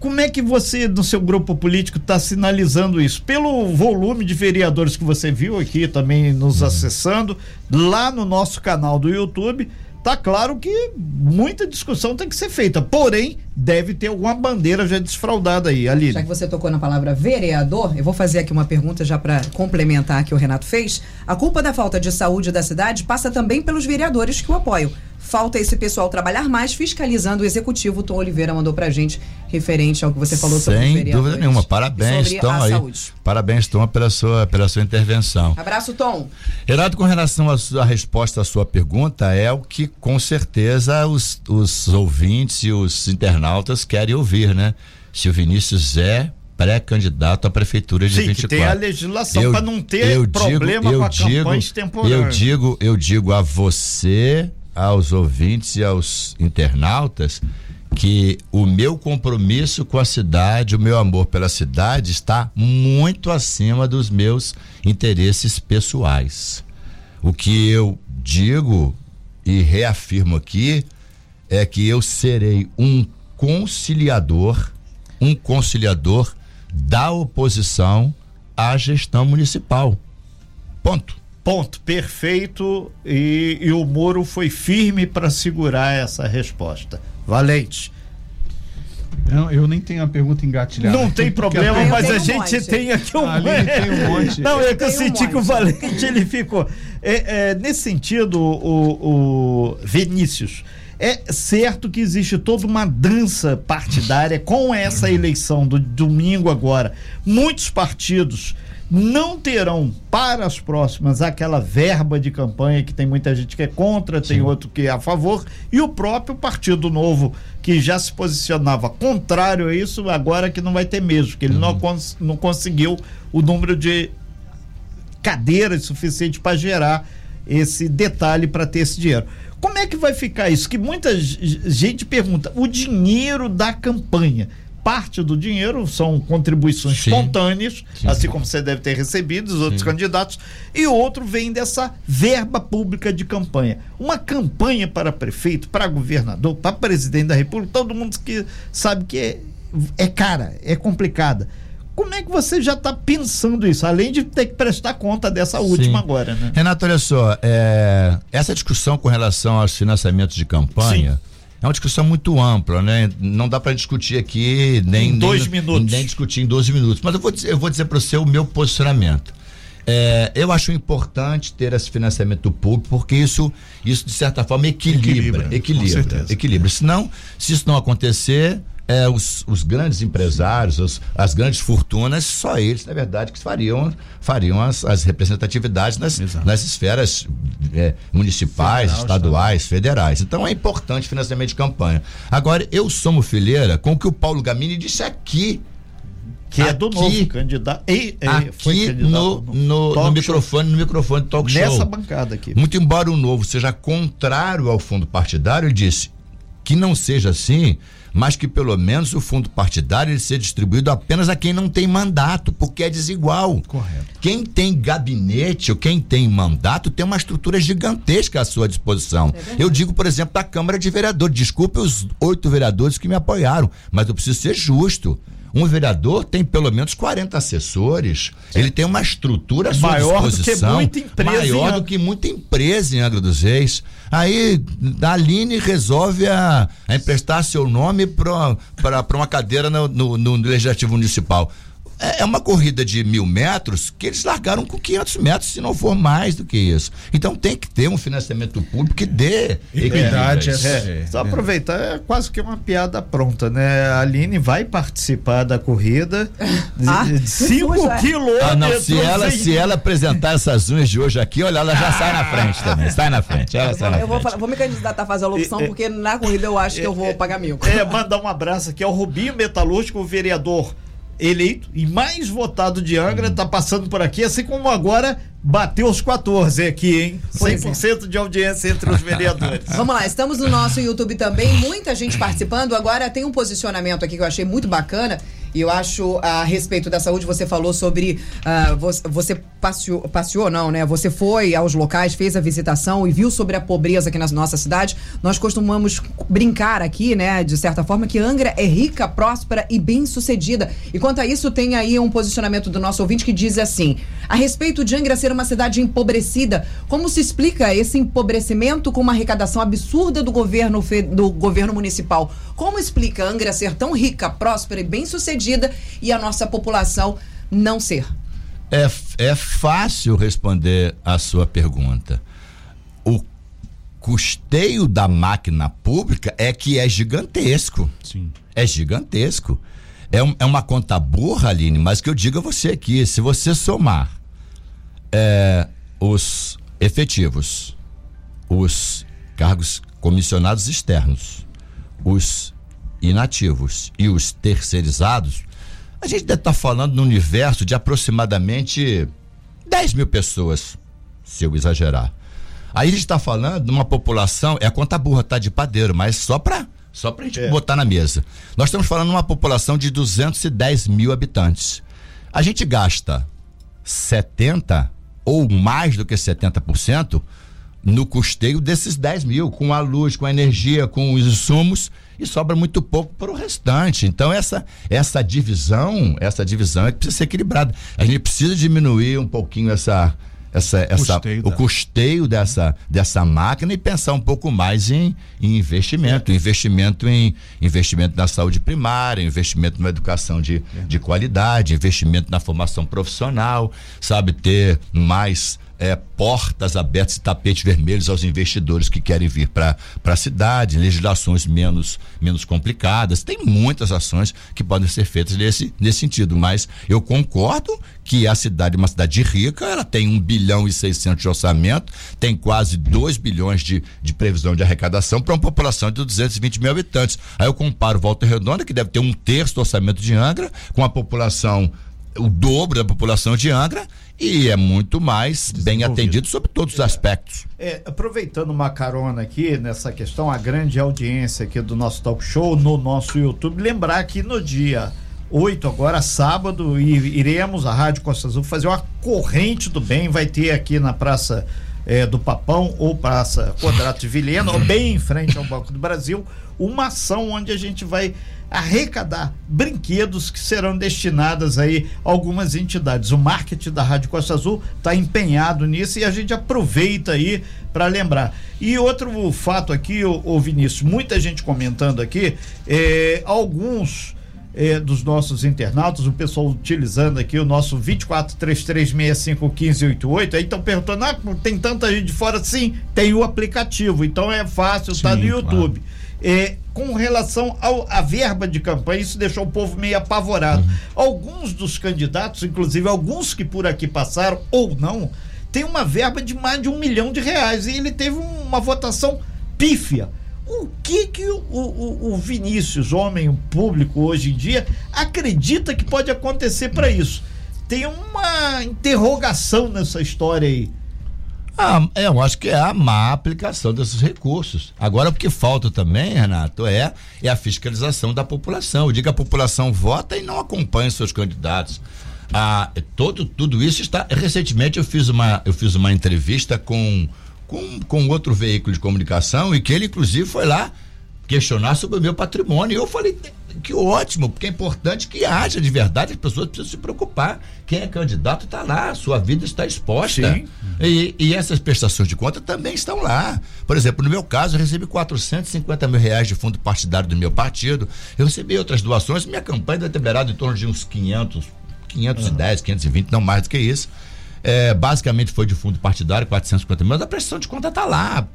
Como é que você, no seu grupo político, está sinalizando isso? Pelo volume de vereadores que você viu aqui também nos acessando, lá no nosso canal do YouTube, tá claro que muita discussão tem que ser feita. Porém, deve ter alguma bandeira já desfraudada aí, ali. Já que você tocou na palavra vereador, eu vou fazer aqui uma pergunta já para complementar que o Renato fez. A culpa da falta de saúde da cidade passa também pelos vereadores que o apoiam. Falta esse pessoal trabalhar mais fiscalizando o executivo. O Tom Oliveira mandou pra gente referente ao que você falou Sem sobre Sem dúvida nenhuma. Parabéns, Tom, aí. Saúde. Parabéns, Tom, pela sua, pela sua intervenção. Abraço, Tom. Renato, com relação à resposta à sua pergunta, é o que com certeza os, os ouvintes e os internautas querem ouvir, né? Se o Vinícius é pré-candidato à prefeitura de Sim, 24. Que tem a legislação para não ter problema digo, com a digo, campanha Eu digo, eu digo a você aos ouvintes e aos internautas que o meu compromisso com a cidade, o meu amor pela cidade está muito acima dos meus interesses pessoais. O que eu digo e reafirmo aqui é que eu serei um conciliador, um conciliador da oposição à gestão municipal. Ponto. Ponto, perfeito. E, e o Moro foi firme para segurar essa resposta. Valente. Eu, eu, nem tenho a pergunta engatilhada. Não tem problema, mas a gente um tem aqui um, tem um monte. Não, é que eu senti um que o Valente ele ficou. É, é, nesse sentido, o, o Vinícius, é certo que existe toda uma dança partidária com essa eleição do domingo agora. Muitos partidos não terão para as próximas aquela verba de campanha que tem muita gente que é contra, Sim. tem outro que é a favor, e o próprio Partido Novo, que já se posicionava contrário a isso, agora que não vai ter mesmo, que ele uhum. não, cons não conseguiu o número de cadeiras suficiente para gerar esse detalhe para ter esse dinheiro. Como é que vai ficar isso? Que muita gente pergunta: o dinheiro da campanha parte do dinheiro são contribuições sim, espontâneas, sim. assim como você deve ter recebido os outros sim. candidatos, e outro vem dessa verba pública de campanha. Uma campanha para prefeito, para governador, para presidente da República, todo mundo que sabe que é, é cara, é complicada. Como é que você já está pensando isso, além de ter que prestar conta dessa última agora, né? Renato, olha só, é, essa discussão com relação aos financiamentos de campanha. Sim é uma discussão muito ampla, né? Não dá para discutir aqui nem em dois nem, minutos, nem discutir em 12 minutos. Mas eu vou dizer, eu vou dizer para você o meu posicionamento. É, eu acho importante ter esse financiamento público porque isso, isso de certa forma equilibra, equilibra, equilibra, equilibra. Senão, se isso não acontecer, é, os, os, grandes empresários, os, as grandes fortunas, só eles, na verdade, que fariam, fariam as, as representatividades nas, nas esferas é, municipais, Federal, estaduais, federais. Então é importante financiamento de campanha. Agora, eu somo fileira com o que o Paulo Gamini disse aqui. Que aqui, é do novo candidato. E, e, aqui candidato no, no, no, microfone, no microfone do talk Nessa show. Nessa bancada aqui. Muito embora o novo seja contrário ao fundo partidário, ele disse que não seja assim mas que pelo menos o fundo partidário ele seja distribuído apenas a quem não tem mandato, porque é desigual. Correto. Quem tem gabinete ou quem tem mandato tem uma estrutura gigantesca à sua disposição. É eu digo, por exemplo, da Câmara de Vereadores. Desculpe os oito vereadores que me apoiaram, mas eu preciso ser justo. Um vereador tem pelo menos 40 assessores. Ele tem uma estrutura à sua maior disposição. Do que muita empresa maior do que muita empresa em Angra dos Reis. Aí a Aline resolve a, a emprestar seu nome para uma cadeira no, no, no Legislativo Municipal é, é uma corrida de mil metros que eles largaram com 500 metros, se não for mais do que isso. Então tem que ter um financiamento público que dê equidade. É, é, só aproveitar, é quase que uma piada pronta, né? A Aline vai participar da corrida de 5 ah, quilômetros. Ah, não, se ela, se ela apresentar essas unhas de hoje aqui, olha, ela já ah. sai na frente também. Sai na frente. Ela eu sai vou, na eu frente. Vou, vou me candidatar a fazer a locução, é, porque na corrida eu acho que eu vou pagar mil. É, mandar um abraço aqui ao Rubinho Metalúrgico, o vereador eleito e mais votado de Angra, está passando por aqui, assim como agora bateu os 14 aqui, hein? 100% é. de audiência entre os vereadores. Vamos lá, estamos no nosso YouTube também, muita gente participando. Agora tem um posicionamento aqui que eu achei muito bacana e eu acho a respeito da saúde, você falou sobre. Uh, você, passeou, passeou, não, né? Você foi aos locais, fez a visitação e viu sobre a pobreza aqui na nossa cidade. Nós costumamos brincar aqui, né, de certa forma, que Angra é rica, próspera e bem-sucedida. E quanto a isso, tem aí um posicionamento do nosso ouvinte que diz assim: a respeito de Angra ser uma cidade empobrecida, como se explica esse empobrecimento com uma arrecadação absurda do governo, do governo municipal? Como explica Angra ser tão rica, próspera e bem-sucedida e a nossa população não ser? É, é fácil responder a sua pergunta. O custeio da máquina pública é que é gigantesco. Sim. É gigantesco. É, um, é uma conta burra, Aline, mas que eu digo a você aqui: se você somar é, os efetivos, os cargos comissionados externos, os inativos e os terceirizados, a gente deve estar falando no universo de aproximadamente 10 mil pessoas, se eu exagerar. Aí a gente está falando de uma população, é a conta burra, tá de padeiro, mas só para só pra gente é. botar na mesa. Nós estamos falando de uma população de 210 mil habitantes. A gente gasta 70 ou mais do que 70% no custeio desses 10 mil, com a luz, com a energia, com os insumos, e sobra muito pouco para o restante. Então, essa, essa divisão, essa divisão é que precisa ser equilibrada. A gente precisa diminuir um pouquinho essa. Essa, essa, custeio o custeio dessa, dessa máquina e pensar um pouco mais em, em investimento, é. investimento em investimento na saúde primária, investimento na educação de, é. de qualidade, investimento na formação profissional, sabe, ter mais é, portas abertas e tapetes vermelhos aos investidores que querem vir para a cidade, legislações menos, menos complicadas. Tem muitas ações que podem ser feitas nesse, nesse sentido, mas eu concordo que a cidade é uma cidade rica, ela tem um bilhão e seiscentos de orçamento, tem quase 2 bilhões de, de previsão de arrecadação para uma população de 220 mil habitantes. Aí eu comparo Volta Redonda, que deve ter um terço do orçamento de Angra, com a população o dobro da população de Angra e é muito mais bem atendido sobre todos os aspectos. É, aproveitando uma carona aqui nessa questão, a grande audiência aqui do nosso talk show no nosso YouTube, lembrar que no dia 8, agora sábado, e iremos a Rádio Costa Azul fazer uma corrente do bem, vai ter aqui na Praça é, do Papão ou Praça Quadrato de Vilhena, ou bem em frente ao Banco do Brasil, uma ação onde a gente vai arrecadar brinquedos que serão destinados aí a algumas entidades. O marketing da Rádio Costa Azul está empenhado nisso e a gente aproveita aí para lembrar. E outro fato aqui, o, o Vinícius, muita gente comentando aqui, é, alguns é, dos nossos internautas, o pessoal utilizando aqui o nosso 2433651588, aí estão perguntando, ah, tem tanta gente de fora? Sim, tem o aplicativo, então é fácil, está no YouTube. Claro. É, com relação à verba de campanha, isso deixou o povo meio apavorado. Uhum. Alguns dos candidatos, inclusive alguns que por aqui passaram ou não, tem uma verba de mais de um milhão de reais e ele teve uma votação pífia. O que que o, o, o Vinícius, homem público hoje em dia, acredita que pode acontecer para isso? Tem uma interrogação nessa história aí. Ah, eu acho que é a má aplicação desses recursos. Agora, o que falta também, Renato, é, é a fiscalização da população. Eu digo a população vota e não acompanha seus candidatos. Ah, todo, tudo isso está. Recentemente eu fiz uma, eu fiz uma entrevista com, com, com outro veículo de comunicação e que ele, inclusive, foi lá questionar sobre o meu patrimônio. E eu falei, que ótimo, porque é importante que haja de verdade, as pessoas precisam se preocupar. Quem é candidato está lá, sua vida está exposta. Sim. E, e, essas prestações de conta também estão lá. Por exemplo, no meu caso, eu recebi 450 mil reais de fundo partidário do meu partido. Eu recebi outras doações, minha campanha deve ter em torno de uns 500 510, 520, não mais do que isso. É, basicamente foi de fundo partidário, 450 mil, mas a prestação de conta está lá,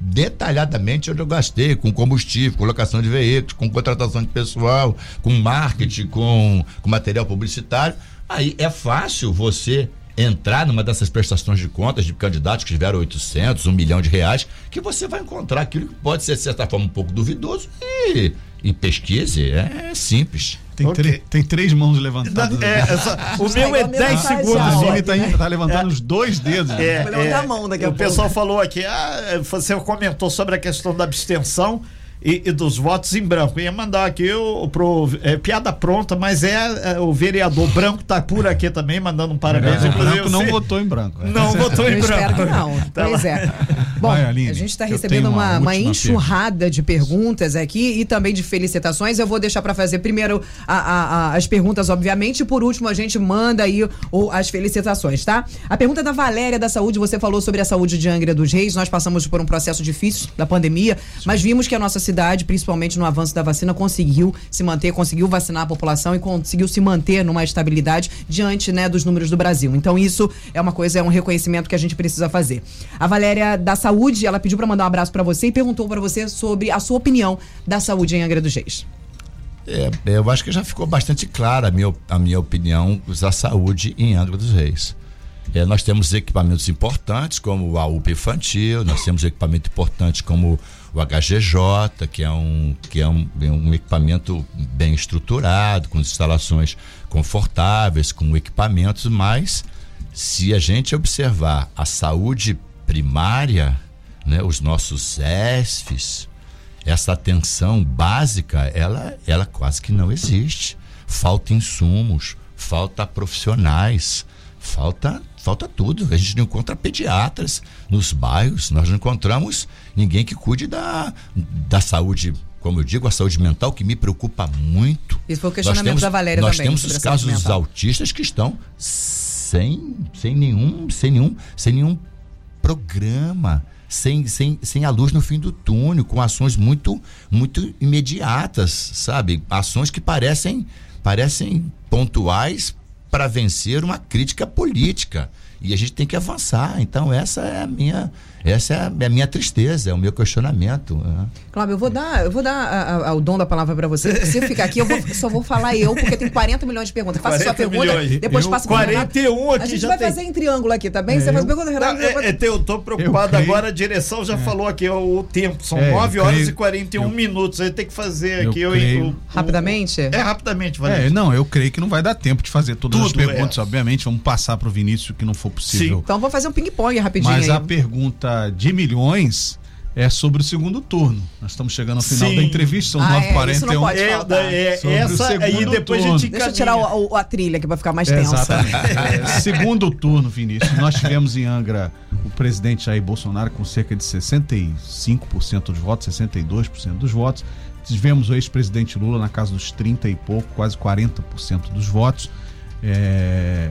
detalhadamente onde eu gastei, com combustível, com locação de veículos, com contratação de pessoal, com marketing, com, com material publicitário. Aí é fácil você entrar numa dessas prestações de contas de candidatos que tiveram 800, 1 milhão de reais, que você vai encontrar aquilo que pode ser, de certa forma, um pouco duvidoso e, e pesquise. É simples. Tem, okay. tem três mãos levantadas. É, essa, o meu é 10 segundos. A Zine tá, tá, levantando é. os dois dedos. É, é, a mão daqui a o pouco. pessoal falou aqui, ah, você comentou sobre a questão da abstenção e, e, dos votos em branco. ia mandar aqui o, pro, é, piada pronta, mas é, é, o vereador branco tá por aqui também, mandando um parabéns. O branco não votou em branco. Não votou em Eu branco. Espero que não. Tá pois é. Bom, Vai, Aline, a gente está recebendo uma, uma, enxurrada de perguntas aqui e também de felicitações. Eu vou deixar para fazer primeiro a, a, a, as perguntas, obviamente, e por último a gente manda aí o, as felicitações, tá? A pergunta da Valéria da Saúde, você falou sobre a saúde de Angra dos Reis. Nós passamos por um processo difícil da pandemia, Sim. mas vimos que a nossa cidade cidade, principalmente no avanço da vacina, conseguiu se manter, conseguiu vacinar a população e conseguiu se manter numa estabilidade diante né, dos números do Brasil. Então, isso é uma coisa, é um reconhecimento que a gente precisa fazer. A Valéria da Saúde, ela pediu para mandar um abraço para você e perguntou para você sobre a sua opinião da saúde em Angra dos Reis. É, eu acho que já ficou bastante clara a minha, a minha opinião da saúde em Angra dos Reis. É, nós temos equipamentos importantes como a UPA infantil, nós temos equipamento importante como o HGJ, que é um, que é um, é um equipamento bem estruturado, com instalações confortáveis, com equipamentos, mas se a gente observar a saúde primária, né, os nossos ESFs, essa atenção básica, ela, ela quase que não existe. Falta insumos, falta profissionais, falta falta tudo. A gente não encontra pediatras nos bairros, nós não encontramos ninguém que cuide da, da saúde como eu digo, a saúde mental que me preocupa muito. Isso foi o questionamento temos, da Valéria nós também. Nós temos os casos dos autistas que estão sem, sem nenhum, sem nenhum, sem nenhum programa, sem, sem, sem a luz no fim do túnel, com ações muito, muito imediatas, sabe? Ações que parecem, parecem pontuais para vencer uma crítica política. E a gente tem que avançar. Então, essa é a minha essa é a minha tristeza, é o meu questionamento. Né? Cláudio, eu vou dar, eu vou dar a, a, o dom da palavra para você. Se eu ficar aqui, eu vou, só vou falar eu, porque tem 40 milhões de perguntas. Faça sua pergunta, milhões. depois passa para 41 aqui A gente já vai tem. fazer em triângulo aqui, tá bem? É, você faz pergunta, Renato. Não, é, é, eu tô preocupado eu agora, a direção já é. falou aqui o, o tempo. São é, 9 horas creio, e 41 eu, minutos. Aí tem que fazer aqui. Eu, eu, rapidamente? É, rapidamente, Valério. É, não, eu creio que não vai dar tempo de fazer todas Tudo, as perguntas, é. obviamente. Vamos passar para o Vinícius que não for possível. Sim. Então vou fazer um ping-pong rapidinho. Mas aí. a pergunta de milhões é sobre o segundo turno. Nós estamos chegando ao final Sim. da entrevista, são ah, 9h41. É, é, é, essa aí depois turno. a gente Deixa eu tirar o, o, a trilha aqui para ficar mais tensa. Exatamente. é, segundo turno, Vinícius. Nós tivemos em Angra o presidente Jair Bolsonaro com cerca de 65% dos votos, 62% dos votos. Tivemos o ex-presidente Lula na casa dos 30 e pouco, quase 40% dos votos. É,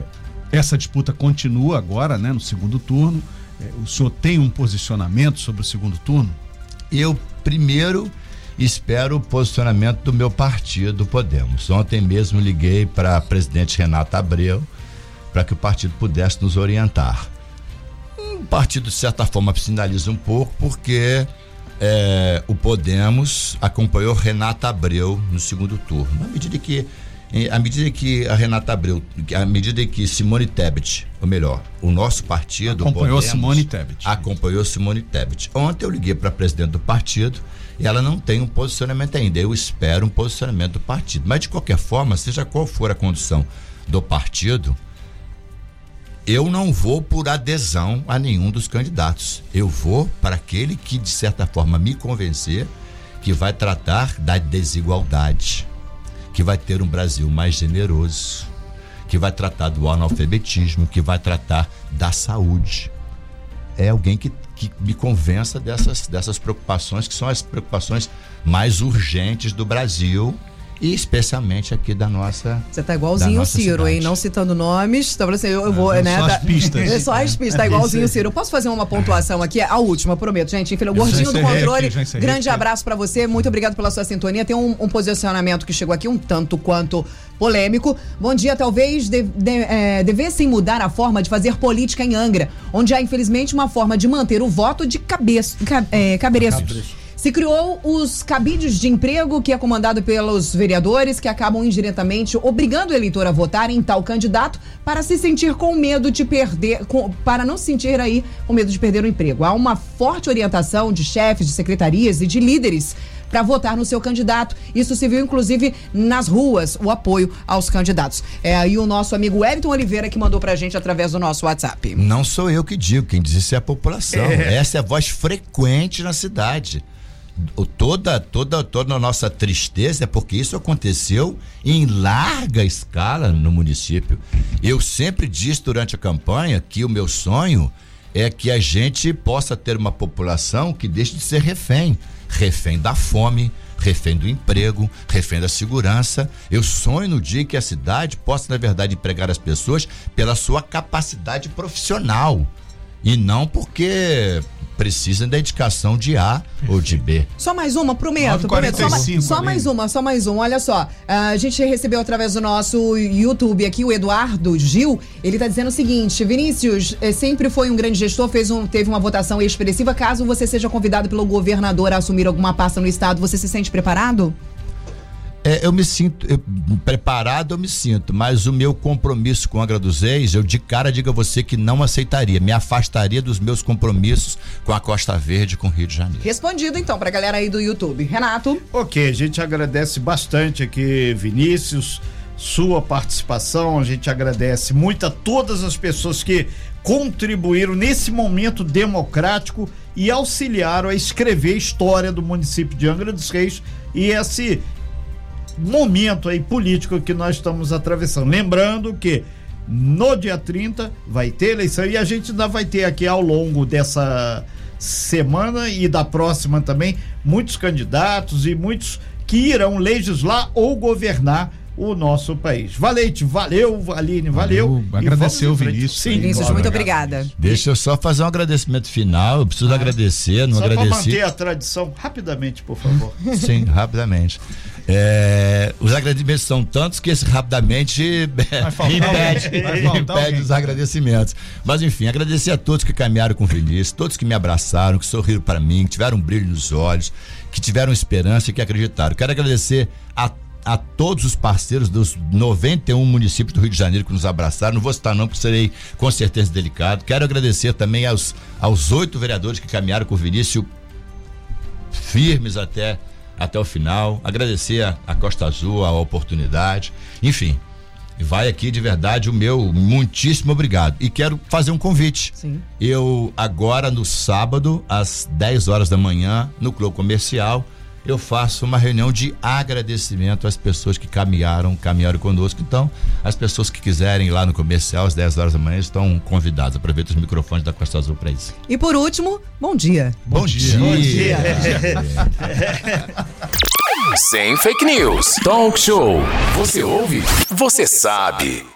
essa disputa continua agora, né, no segundo turno. É, o senhor tem um posicionamento sobre o segundo turno? Eu, primeiro, espero o posicionamento do meu partido, Podemos. Ontem mesmo liguei para a presidente Renata Abreu para que o partido pudesse nos orientar. O partido, de certa forma, sinaliza um pouco, porque é, o Podemos acompanhou Renata Abreu no segundo turno. Na medida que à medida que a Renata Abreu, à medida que Simone Tebet, ou melhor, o nosso partido acompanhou Podemos, Simone Tebet. Acompanhou Simone Tebet. Ontem eu liguei para a presidente do partido e ela não tem um posicionamento ainda. Eu espero um posicionamento do partido. Mas de qualquer forma, seja qual for a condução do partido, eu não vou por adesão a nenhum dos candidatos. Eu vou para aquele que de certa forma me convencer que vai tratar da desigualdade que vai ter um Brasil mais generoso, que vai tratar do analfabetismo, que vai tratar da saúde. É alguém que, que me convença dessas, dessas preocupações, que são as preocupações mais urgentes do Brasil e especialmente aqui da nossa. Você tá igualzinho o Ciro, hein? Não citando nomes. Então, assim, eu, eu vou, é, né? Só tá- as pistas. É só as pistas, tá igualzinho o Ciro. Eu posso fazer uma pontuação aqui? A última, prometo, gente. Enfim, o gordinho do controle. aqui, grande aqui. abraço pra você. Muito obrigado pela sua sintonia. Tem um, um posicionamento que chegou aqui um tanto quanto polêmico. Bom dia, talvez de, de, é, devessem mudar a forma de fazer política em Angra, onde há, infelizmente, uma forma de manter o voto de cabeça, ca, é, cabreços. Se criou os cabides de emprego, que é comandado pelos vereadores, que acabam indiretamente obrigando o eleitor a votar em tal candidato para se sentir com medo de perder, com- para não se sentir aí com medo de perder o emprego. Há uma forte orientação de chefes de secretarias e de líderes para votar no seu candidato. Isso se viu, inclusive, nas ruas, o apoio aos candidatos. É aí o nosso amigo Wellington Oliveira que mandou pra gente através do nosso WhatsApp. Não sou eu que digo, quem diz isso é a população. Essa é a voz frequente na cidade. Toda, toda, toda a nossa tristeza é porque isso aconteceu em larga escala no município. Eu sempre disse durante a campanha que o meu sonho é que a gente possa ter uma população que deixe de ser refém. Refém da fome, refém do emprego, refém da segurança. Eu sonho no dia que a cidade possa, na verdade, empregar as pessoas pela sua capacidade profissional. E não porque precisam da indicação de A ou de B. Só mais uma, prometo, prometo. Só, mais- 9h45 só mais uma, só mais uma. Olha só, a gente recebeu através do nosso YouTube aqui o Eduardo Gil. Ele tá dizendo o seguinte: Vinícius eh, sempre foi um grande gestor, fez um, teve uma votação expressiva. Caso você seja convidado pelo governador a assumir alguma pasta no estado, você se sente preparado? É, eu me sinto eu- preparado, eu me sinto, mas o meu compromisso com a Angra dos Reis, eu de cara digo a você que não aceitaria, me afastaria dos meus compromissos com a Costa Verde e com o Rio de Janeiro. Respondido então pra galera aí do YouTube. Renato. Ok, a gente agradece bastante aqui, Vinícius, sua participação. A gente agradece muito a todas as pessoas que contribuíram nesse momento democrático e auxiliaram a escrever a história do município de Angra dos Reis e esse momento aí político que nós estamos atravessando. Lembrando que no dia 30 vai ter eleição e a gente ainda vai ter aqui ao longo dessa semana e da próxima também muitos candidatos e muitos que irão legislar ou governar o nosso país. Valente, valeu, Aline, valeu. Valeu, agradecer frente. Vinícius. Sim, Vinícius, muito obrigada. Deixa eu só fazer um agradecimento final, eu preciso agradecer, não Só para agradeci. manter a tradição, rapidamente, por favor. Sim, rapidamente. É, os agradecimentos são tantos que esse rapidamente impede, impede os agradecimentos. Mas enfim, agradecer a todos que caminharam com o Vinícius, todos que me abraçaram, que sorriram para mim, que tiveram um brilho nos olhos, que tiveram esperança e que acreditaram. Quero agradecer a a todos os parceiros dos 91 municípios do Rio de Janeiro que nos abraçaram. Não vou citar não, porque serei com certeza delicado. Quero agradecer também aos aos oito vereadores que caminharam com o Vinícius firmes até, até o final. Agradecer a, a Costa Azul a oportunidade. Enfim, vai aqui de verdade o meu muitíssimo obrigado. E quero fazer um convite. Sim. Eu, agora no sábado, às 10 horas da manhã, no Clube Comercial, eu faço uma reunião de agradecimento às pessoas que caminharam, caminharam conosco. Então, as pessoas que quiserem ir lá no comercial às 10 horas da manhã estão convidadas. Aproveita os microfones da Costa Azul para isso. E por último, bom dia. Bom, dia. Bom dia. Sem fake news. Talk show. Você ouve? Você sabe.